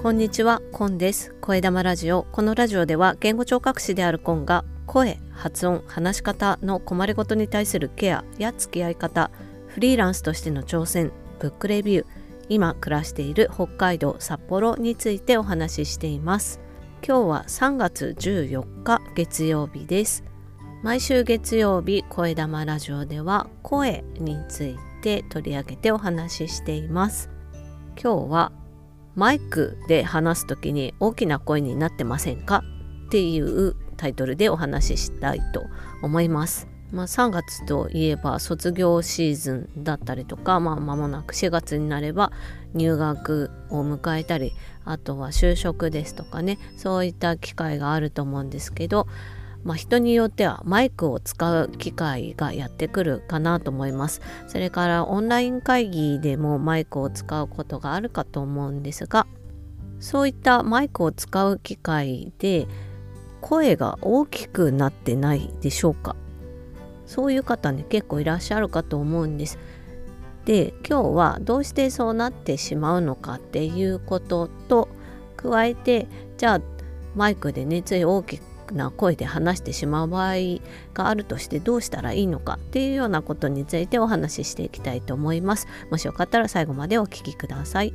こんにちは、コンです。声玉ラジオ。このラジオでは言語聴覚士であるコンが声、発音、話し方の困りごとに対するケアや付き合い方、フリーランスとしての挑戦、ブックレビュー、今暮らしている北海道札幌についてお話ししています。今日は3月14日月曜日です。毎週月曜日、声玉ラジオでは声について取り上げてお話ししています。今日はマイクで話す時に大きな声になってませんか？っていうタイトルでお話ししたいと思います。まあ、3月といえば卒業シーズンだったりとか、まあ、間もなく4月になれば入学を迎えたりあとは就職ですとかねそういった機会があると思うんですけど、まあ、人によってはマイクを使う機会がやってくるかなと思います。それからオンライン会議でもマイクを使うことがあるかと思うんですがそういったマイクを使う機会で声が大きくなってないでしょうかそういう方ね結構いらっしゃるかと思うんです。で今日はどうしてそうなってしまうのかっていうことと加えてじゃあマイクでねつい大きな声で話してしまう場合があるとしてどうしたらいいのかっていうようなことについてお話ししていきたいと思います。もしよかったら最後までお聞きください。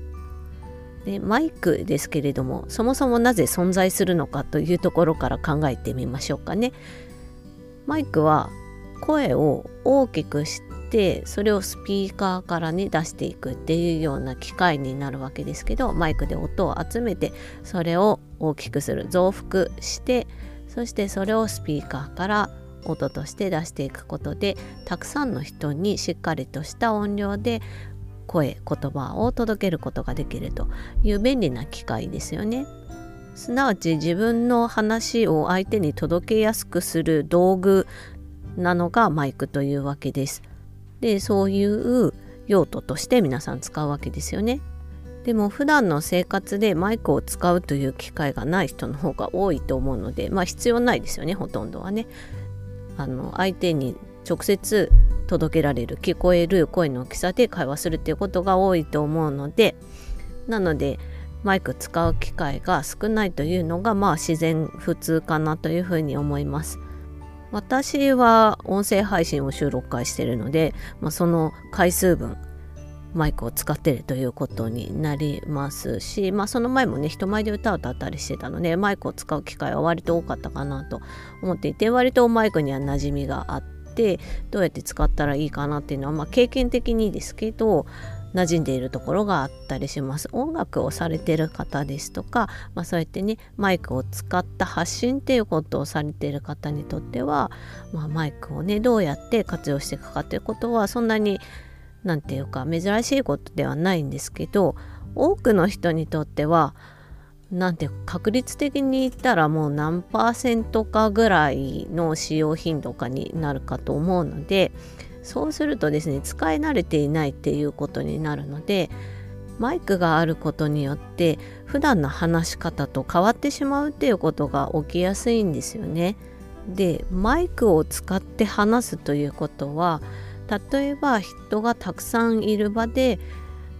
でマイクですけれどもそもそもなぜ存在するのかというところから考えてみましょうかね。マイクは声を大きくしてそれをスピーカーからね出していくっていうような機械になるわけですけどマイクで音を集めてそれを大きくする増幅してそしてそれをスピーカーから音として出していくことでたくさんの人にしっかりとした音量で声言葉を届けることができるという便利な機械ですよね。すなわち自分の話を相手に届けやすくする道具なのがマイクというわけです。でそういう用途として皆さん使うわけですよね。でも普段の生活でマイクを使うという機会がない人の方が多いと思うのでまあ必要ないですよねほとんどはね。あの相手に直接届けられる聞こえる声の大きさで会話するっていうことが多いと思うのでなのでマイク使う機会が少ないというのがまあ自然普通かなというふうに思います。私は音声配信を週6回してるので、まあ、その回数分マイクを使ってるということになりますし、まあ、その前もね人前で歌を歌ったりしてたのでマイクを使う機会は割と多かったかなと思っていて割とマイクには馴染みがあってどうやって使ったらいいかなっていうのは、まあ、経験的にですけど馴染んでいるところがあったりします。音楽をされてる方ですとか、まあ、そうやってねマイクを使った発信っていうことをされている方にとっては、まあ、マイクをねどうやって活用していくかということはそんなに何て言うか珍しいことではないんですけど多くの人にとってはなんて確率的に言ったらもう何パーセントかぐらいの使用頻度かになるかと思うのでそうするとですね使い慣れていないっていうことになるのでマイクがあることによって普段の話し方と変わってしまうっていうことが起きやすいんですよね。でマイクを使って話すということは例えば人がたくさんいる場で、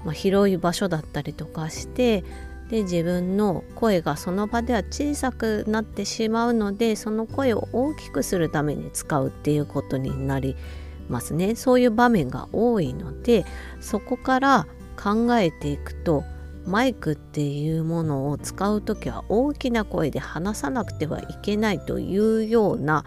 まあ、広い場所だったりとかしてで自分の声がその場では小さくなってしまうのでその声を大きくするために使うっていうことになりますね。そういう場面が多いのでそこから考えていくとマイクっていうものを使う時は大きな声で話さなくてはいけないというような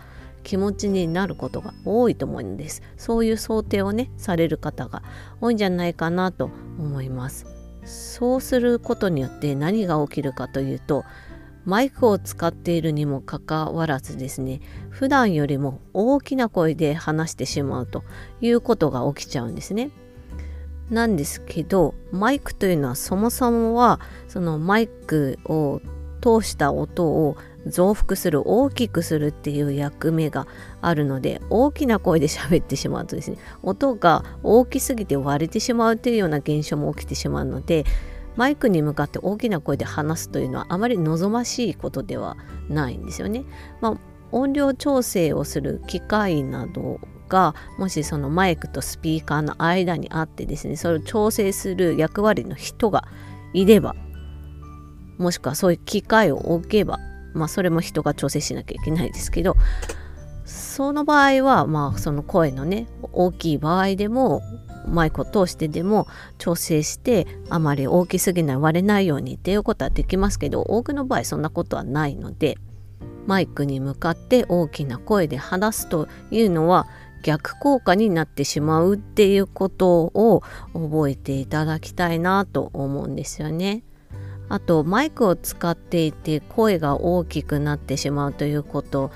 気持ちになることが多いと思うんですそういう想定をねされる方が多いんじゃないかなと思いますそうすることによって何が起きるかというとマイクを使っているにもかかわらずですね普段よりも大きな声で話してしまうということが起きちゃうんですね。なんですけどマイクというのはそもそもはそのマイクを通した音を増幅する大きくするっていう役目があるので大きな声で喋ってしまうとですね音が大きすぎて割れてしまうっていうような現象も起きてしまうのでマイクに向かって大きな声で話すというのはあまり望ましいことではないんですよね。まあ、音量調整をする機械などがもしそのマイクとスピーカーの間にあってですねそれを調整する役割の人がいればもしくはそういう機会を置けばまあそれも人が調整しなきゃいけないですけどその場合はまあその声のね大きい場合でもマイクを通してでも調整してあまり大きすぎない割れないようにっていうことはできますけど多くの場合そんなことはないのでマイクに向かって大きな声で話すというのは逆効果になってしまうっていうことを覚えていただきたいなと思うんですよね。あとマイクを使っていて声が大きくなってしまうということ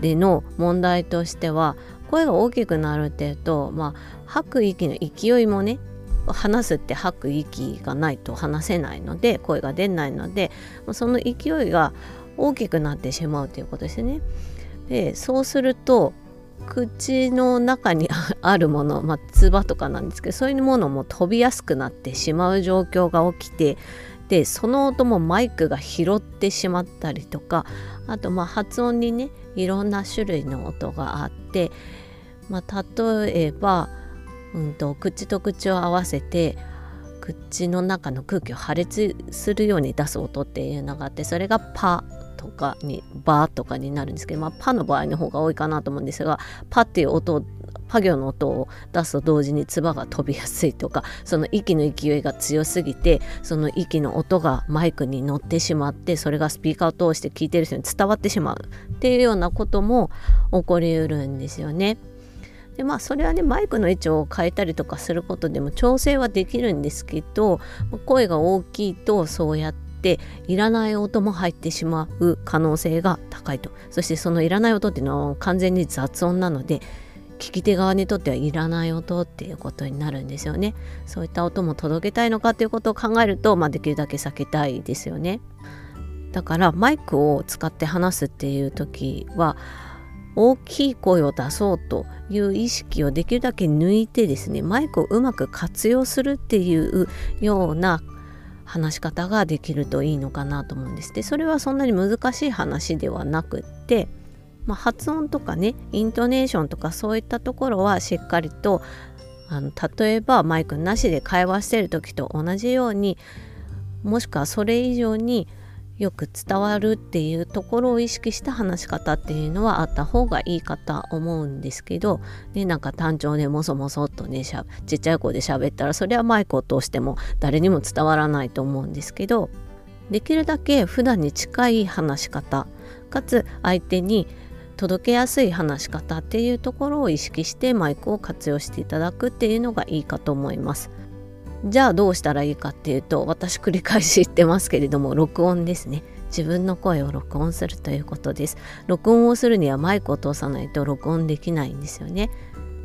での問題としては声が大きくなるっていうと、まあ、吐く息の勢いもね話すって吐く息がないと話せないので声が出ないのでその勢いが大きくなってしまうということですね。でそうすると口の中に あるもの、まあ、唾とかなんですけどそういうものも飛びやすくなってしまう状況が起きてでその音もマイクが拾ってしまったりとかあとまあ発音にねいろんな種類の音があって、まあ、例えば、うんと、口と口を合わせて口の中の空気を破裂するように出す音っていうのがあってそれがパとかにバーとかになるんですけど、まあ、パの場合の方が多いかなと思うんですがパっていう音をパ行の音を出すと同時に唾が飛びやすいとかその息の勢いが強すぎてその息の音がマイクに乗ってしまってそれがスピーカーを通して聞いてる人に伝わってしまうっていうようなことも起こりうるんですよね。でまあそれはねマイクの位置を変えたりとかすることでも調整はできるんですけど声が大きいとそうやっていらない音も入ってしまう可能性が高いとそしてそのいらない音っていうのは完全に雑音なので聞き手側にとってはいらない音っていうことになるんですよね。そういった音も届けたいのかっていうことを考えると、まあ、できるだけ避けたいですよね。だからマイクを使って話すっていう時は大きい声を出そうという意識をできるだけ抜いてですねマイクをうまく活用するっていうような話し方ができるといいのかなと思うんです。でそれはそんなに難しい話ではなくってまあ、発音とかねイントネーションとかそういったところはしっかりとあの例えばマイクなしで会話してる時と同じようにもしくはそれ以上によく伝わるっていうところを意識した話し方っていうのはあった方がいいかと思うんですけど、ね、なんか単調でもそもそっとねしゃちっちゃい声で喋ったらそれはマイクを通しても誰にも伝わらないと思うんですけどできるだけ普段に近い話し方かつ相手に届けやすい話し方っていうところを意識してマイクを活用していただくっていうのがいいかと思います。じゃあどうしたらいいかっていうと私繰り返し言ってますけれども 録音ですね。自分の声を録音するということです。録音をするにはマイクを通さないと録音できないんですよね。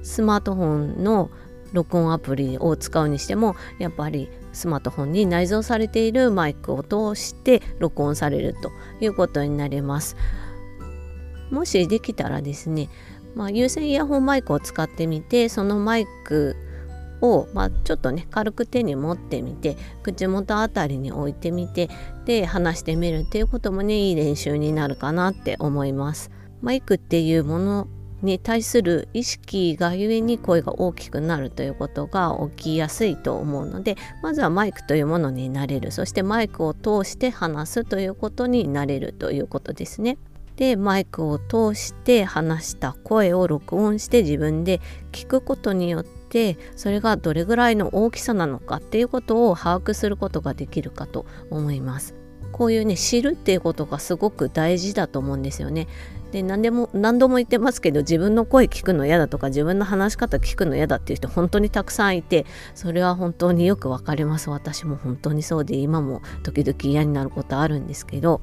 スマートフォンの録音アプリを使うにしてもやっぱりスマートフォンに内蔵されているマイクを通して録音されるということになります。もしできたらですね、まあ、有線イヤホンマイクを使ってみてそのマイクを、まあ、ちょっとね軽く手に持ってみて口元あたりに置いてみてで話してみるっていうこともねいい練習になるかなって思います。マイクっていうものに対する意識がゆえに声が大きくなるということが起きやすいと思うのでまずはマイクというものになれるそしてマイクを通して話すということになれるということですね。でマイクを通して話した声を録音して自分で聞くことによってそれがどれぐらいの大きさなのかっていうことを把握することができるかと思います。こういうね知るっていうことがすごく大事だと思うんですよね。で何でも何度も言ってますけど自分の声聞くの嫌だとか自分の話し方聞くの嫌だっていう人本当にたくさんいてそれは本当によくわかります私も本当にそうで今も時々嫌になることあるんですけど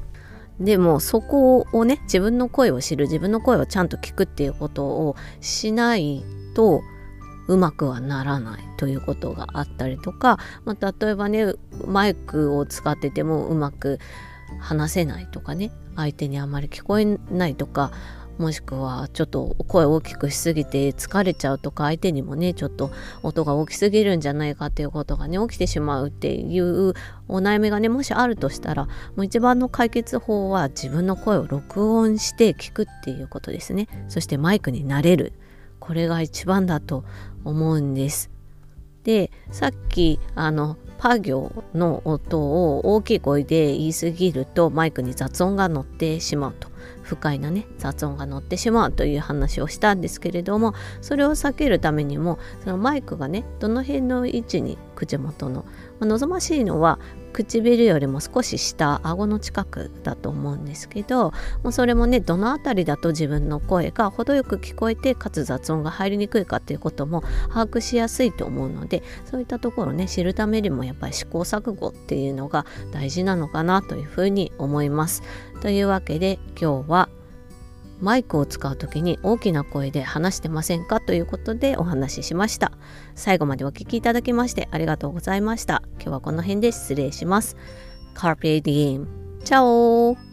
でもそこをね自分の声を知る自分の声をちゃんと聞くっていうことをしないとうまくはならないということがあったりとか、まあ、例えばねマイクを使っててもうまく話せないとかね相手にあまり聞こえないとかもしくはちょっと声大きくしすぎて疲れちゃうとか相手にもねちょっと音が大きすぎるんじゃないかっていうことがね起きてしまうっていうお悩みがねもしあるとしたらもう一番の解決法は自分の声を録音して聞くっていうことですね。そしてマイクになれる。これが一番だと思うんです。でさっきあのパ行の音を大きい声で言い過ぎるとマイクに雑音が乗ってしまうと。不快なね雑音が乗ってしまうという話をしたんですけれどもそれを避けるためにもそのマイクがねどの辺の位置に口元の、まあ、望ましいのは唇よりも少し下顎の近くだと思うんですけどもうそれもねどの辺りだと自分の声が程よく聞こえてかつ雑音が入りにくいかっていうことも把握しやすいと思うのでそういったところね知るためにもやっぱり試行錯誤っていうのが大事なのかなというふうに思います。というわけで今日はマイクを使う時に大きな声で話してませんかということでお話ししました。最後までお聴きいただきましてありがとうございました。今日はこの辺で失礼します。Carpe Diem チャオ